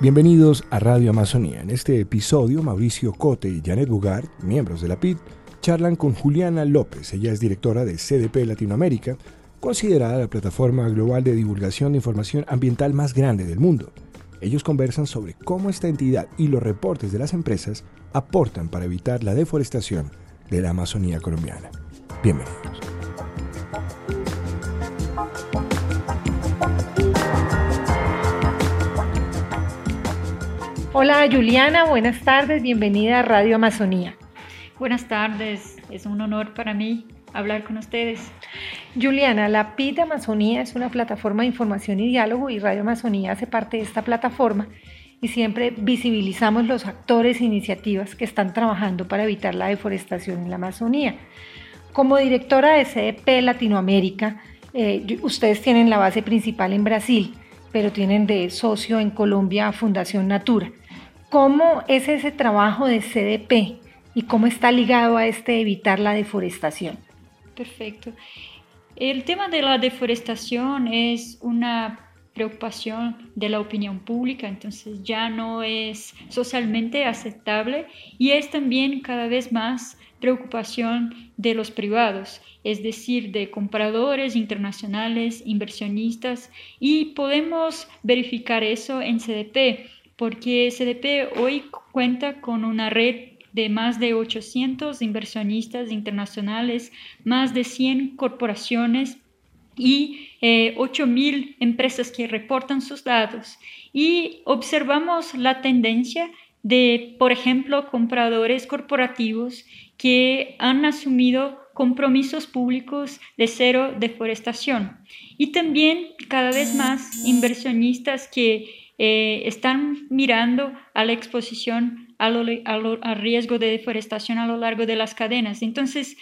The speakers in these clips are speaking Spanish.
Bienvenidos a Radio Amazonía. En este episodio, Mauricio Cote y Janet Bugart, miembros de la PIT, charlan con Juliana López. Ella es directora de CDP Latinoamérica, considerada la plataforma global de divulgación de información ambiental más grande del mundo. Ellos conversan sobre cómo esta entidad y los reportes de las empresas aportan para evitar la deforestación de la Amazonía colombiana. Bienvenidos. Hola Juliana, buenas tardes, bienvenida a Radio Amazonía. Buenas tardes, es un honor para mí hablar con ustedes. Juliana, la PIT Amazonía es una plataforma de información y diálogo y Radio Amazonía hace parte de esta plataforma y siempre visibilizamos los actores e iniciativas que están trabajando para evitar la deforestación en la Amazonía. Como directora de CDP Latinoamérica, eh, ustedes tienen la base principal en Brasil, pero tienen de socio en Colombia Fundación Natura. ¿Cómo es ese trabajo de CDP y cómo está ligado a este evitar la deforestación? Perfecto. El tema de la deforestación es una preocupación de la opinión pública, entonces ya no es socialmente aceptable y es también cada vez más preocupación de los privados, es decir, de compradores internacionales, inversionistas, y podemos verificar eso en CDP porque CDP hoy cuenta con una red de más de 800 inversionistas internacionales, más de 100 corporaciones y eh, 8.000 empresas que reportan sus datos. Y observamos la tendencia de, por ejemplo, compradores corporativos que han asumido compromisos públicos de cero deforestación. Y también cada vez más inversionistas que eh, están mirando a la exposición al riesgo de deforestación a lo largo de las cadenas. Entonces,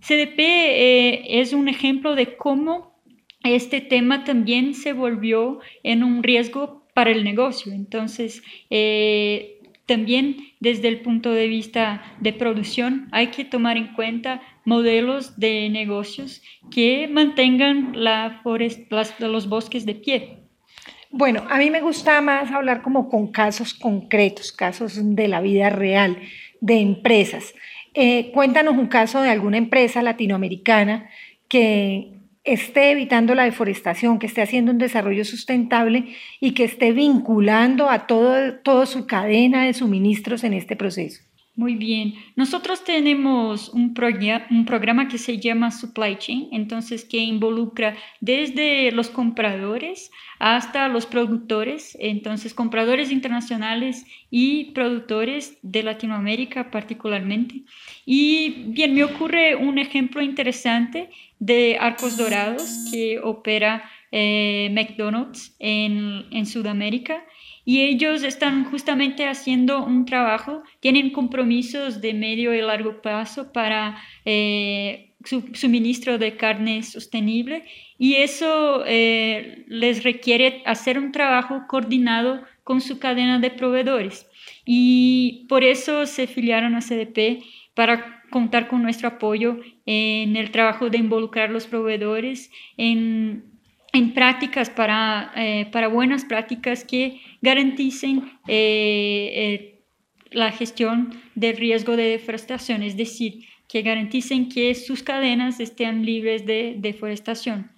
CDP eh, es un ejemplo de cómo este tema también se volvió en un riesgo para el negocio. Entonces, eh, también desde el punto de vista de producción hay que tomar en cuenta modelos de negocios que mantengan la los bosques de pie. Bueno, a mí me gusta más hablar como con casos concretos, casos de la vida real, de empresas. Eh, cuéntanos un caso de alguna empresa latinoamericana que esté evitando la deforestación, que esté haciendo un desarrollo sustentable y que esté vinculando a todo, toda su cadena de suministros en este proceso. Muy bien. Nosotros tenemos un, programa que se llama Supply Chain, entonces que involucra desde los compradores hasta los productores, entonces compradores internacionales y productores de Latinoamérica particularmente. Y bien, me ocurre un ejemplo interesante de Arcos Dorados que opera eh, McDonald's en Sudamérica y ellos están justamente haciendo un trabajo, tienen compromisos de medio y largo plazo para eh, su, suministro de carne sostenible y eso eh, les requiere hacer un trabajo coordinado con su cadena de proveedores. Y por eso se afiliaron a CDP para contar con nuestro apoyo en el trabajo de involucrar los proveedores en en prácticas para, eh, para buenas prácticas que garanticen eh, eh, la gestión del riesgo de deforestación, es decir, que garanticen que sus cadenas estén libres de deforestación.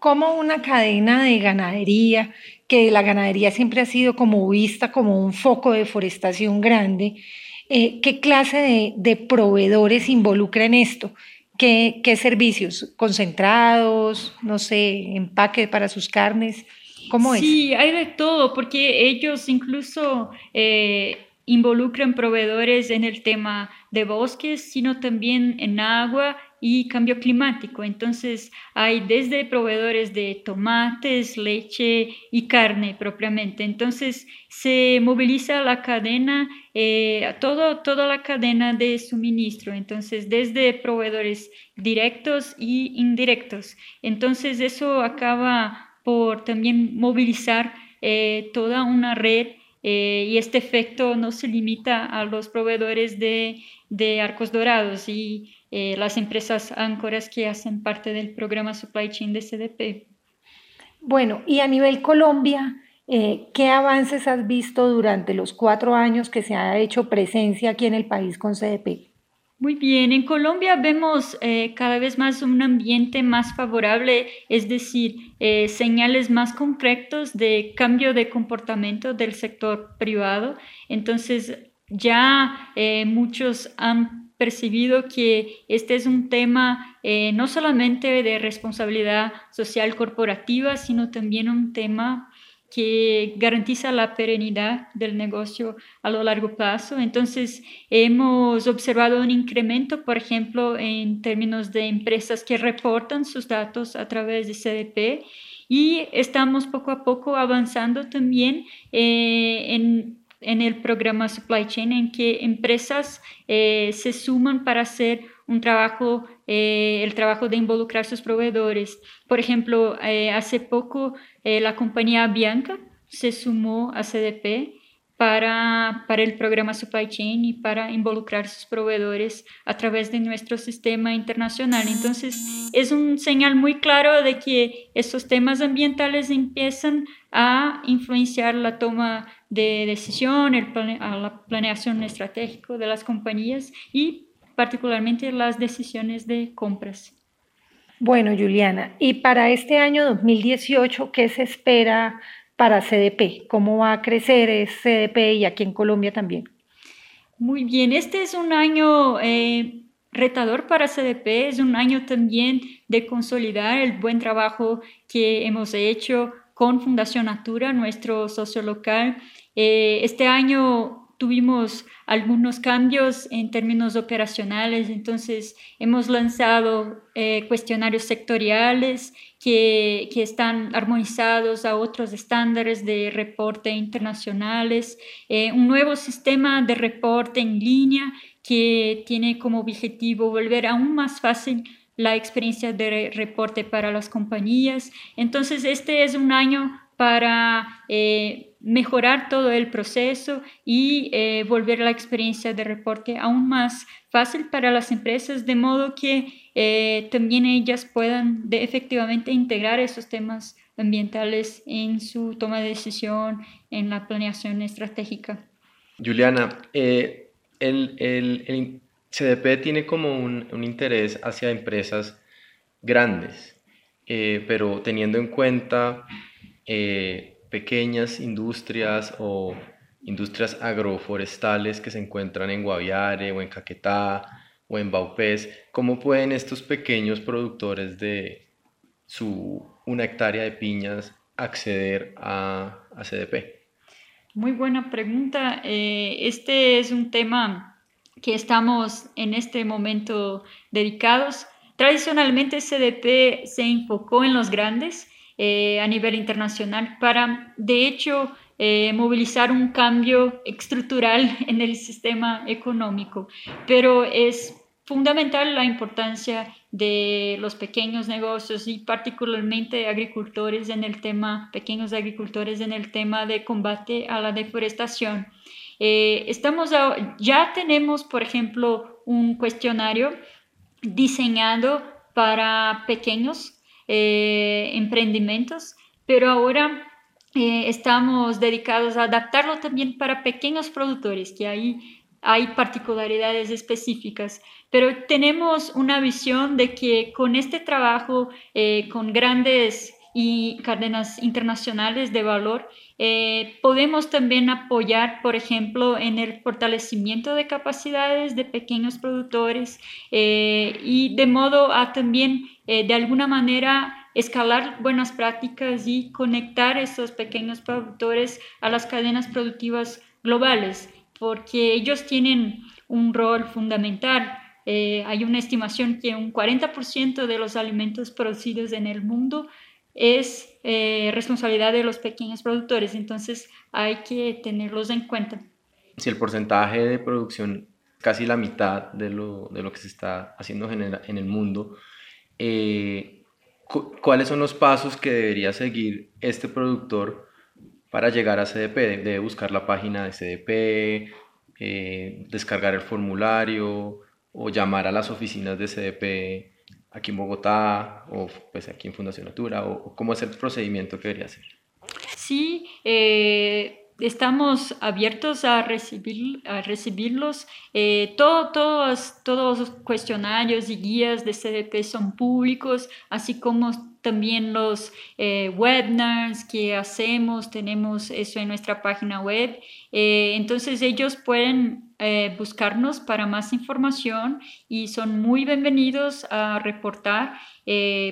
Como una cadena de ganadería, que la ganadería siempre ha sido como vista como un foco de deforestación grande, ¿qué clase de proveedores involucra en esto? ¿Qué, servicios? ¿Concentrados? No sé, empaque para sus carnes. ¿Cómo es? Sí, hay de todo, porque ellos incluso eh, involucran proveedores en el tema de bosques, sino también en agua y cambio climático. Entonces hay desde proveedores de tomates, leche y carne propiamente. Entonces se moviliza la cadena, eh, todo, toda la cadena de suministro. Entonces desde proveedores directos y indirectos. Entonces eso acaba por también movilizar eh, toda una red eh, y este efecto no se limita a los proveedores de, de arcos dorados y eh, las empresas áncoras que hacen parte del programa Supply Chain de CDP. Bueno, y a nivel Colombia, Eh, ¿Qué avances has visto durante los cuatro años que se ha hecho presencia aquí en el país con CDP? Muy bien, en Colombia vemos eh, cada vez más un ambiente más favorable, es decir, eh, señales más concretos de cambio de comportamiento del sector privado. Entonces, ya eh, muchos han percibido que este es un tema no solamente de responsabilidad social corporativa, sino también un tema que garantiza la perenidad del negocio a lo largo plazo. Entonces, hemos observado un incremento, por ejemplo, en términos de empresas que reportan sus datos a través de CDP y estamos poco a poco avanzando también eh, en, el programa Supply Chain, en que empresas eh, se suman para hacer un trabajo, eh, el trabajo de involucrar sus proveedores. Por ejemplo, hace poco eh, la compañía Bianca se sumó a CDP para, para el programa Supply Chain y para involucrar sus proveedores a través de nuestro sistema internacional. Entonces, es un señal muy claro de que estos temas ambientales empiezan a influenciar la toma de decisión, el a la planeación estratégica de las compañías y particularmente las decisiones de compras. Bueno, Juliana, y para este año 2018, ¿qué se espera para CDP? ¿Cómo va a crecer CDP y aquí en Colombia también? Muy bien, este es un año eh, retador para CDP, es un año también de consolidar el buen trabajo que hemos hecho con Fundación Natura, nuestro socio local. Eh, este año tuvimos algunos cambios en términos operacionales, entonces hemos lanzado eh, cuestionarios sectoriales que, están armonizados a otros estándares de reporte internacionales, eh, un nuevo sistema de reporte en línea que tiene como objetivo volver aún más fácil la experiencia de reporte para las compañías. Entonces, este es un año para eh, mejorar todo el proceso y eh, volver la experiencia de reporte aún más fácil para las empresas, de modo que eh, también ellas puedan efectivamente integrar esos temas ambientales en su toma de decisión, en la planeación estratégica. Juliana, el, el, CDP tiene como un, un interés hacia empresas grandes, pero teniendo en cuenta eh, pequeñas industrias o industrias agroforestales que se encuentran en Guaviare o en Caquetá o en Baupés, ¿cómo pueden estos pequeños productores de su una hectárea de piñas acceder a, CDP? Muy buena pregunta. Eh, este es un tema que estamos en este momento dedicados. Tradicionalmente CDP se enfocó en los grandes, eh, a nivel internacional para, de hecho, eh, movilizar un cambio estructural en el sistema económico. Pero es fundamental la importancia de los pequeños negocios y particularmente agricultores en el tema, pequeños agricultores en el tema de combate a la deforestación. Eh, estamos ya tenemos, por ejemplo, un cuestionario diseñado para pequeños eh, emprendimientos, pero ahora eh, estamos dedicados a adaptarlo también para pequeños productores, que ahí hay particularidades específicas, pero tenemos una visión de que con este trabajo, eh, con grandes y cadenas internacionales de valor, podemos también apoyar, por ejemplo, en el fortalecimiento de capacidades de pequeños productores y de modo a también eh, de alguna manera escalar buenas prácticas y conectar esos pequeños productores a las cadenas productivas globales, porque ellos tienen un rol fundamental. Eh, hay una estimación que un 40% de los alimentos producidos en el mundo es eh, responsabilidad de los pequeños productores, entonces hay que tenerlos en cuenta. Si el porcentaje de producción casi la mitad de lo, de lo que se está haciendo en el, mundo, eh, cuáles son los pasos que debería seguir este productor para llegar a CDP. Debe buscar la página de CDP, eh, descargar el formulario o llamar a las oficinas de CDP aquí en Bogotá o pues aquí en Fundación Natura o cómo es el procedimiento que debería hacer. sí, eh, estamos abiertos a, recibir, a recibirlos. Eh, todos, todos los cuestionarios y guías de CDP son públicos, así como también los eh, webinars que hacemos, tenemos eso en nuestra página web. Eh, entonces ellos pueden eh, buscarnos para más información y son muy bienvenidos a reportar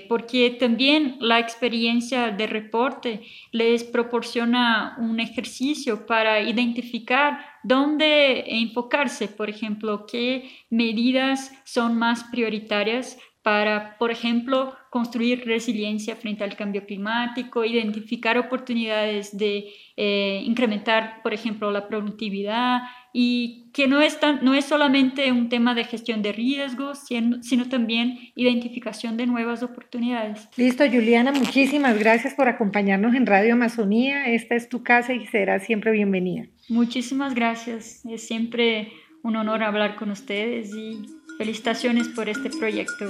porque también la experiencia de reporte les proporciona un ejercicio para identificar dónde enfocarse, por ejemplo, qué medidas son más prioritarias para, por ejemplo, construir resiliencia frente al cambio climático, identificar oportunidades de eh, incrementar, por ejemplo, la productividad y que no es, no es solamente un tema de gestión de riesgos, sino, sino también identificación de nuevas oportunidades. Listo, Juliana, muchísimas gracias por acompañarnos en Radio Amazonía. Esta es tu casa y será siempre bienvenida. Muchísimas gracias. Es siempre un honor hablar con ustedes y felicitaciones por este proyecto.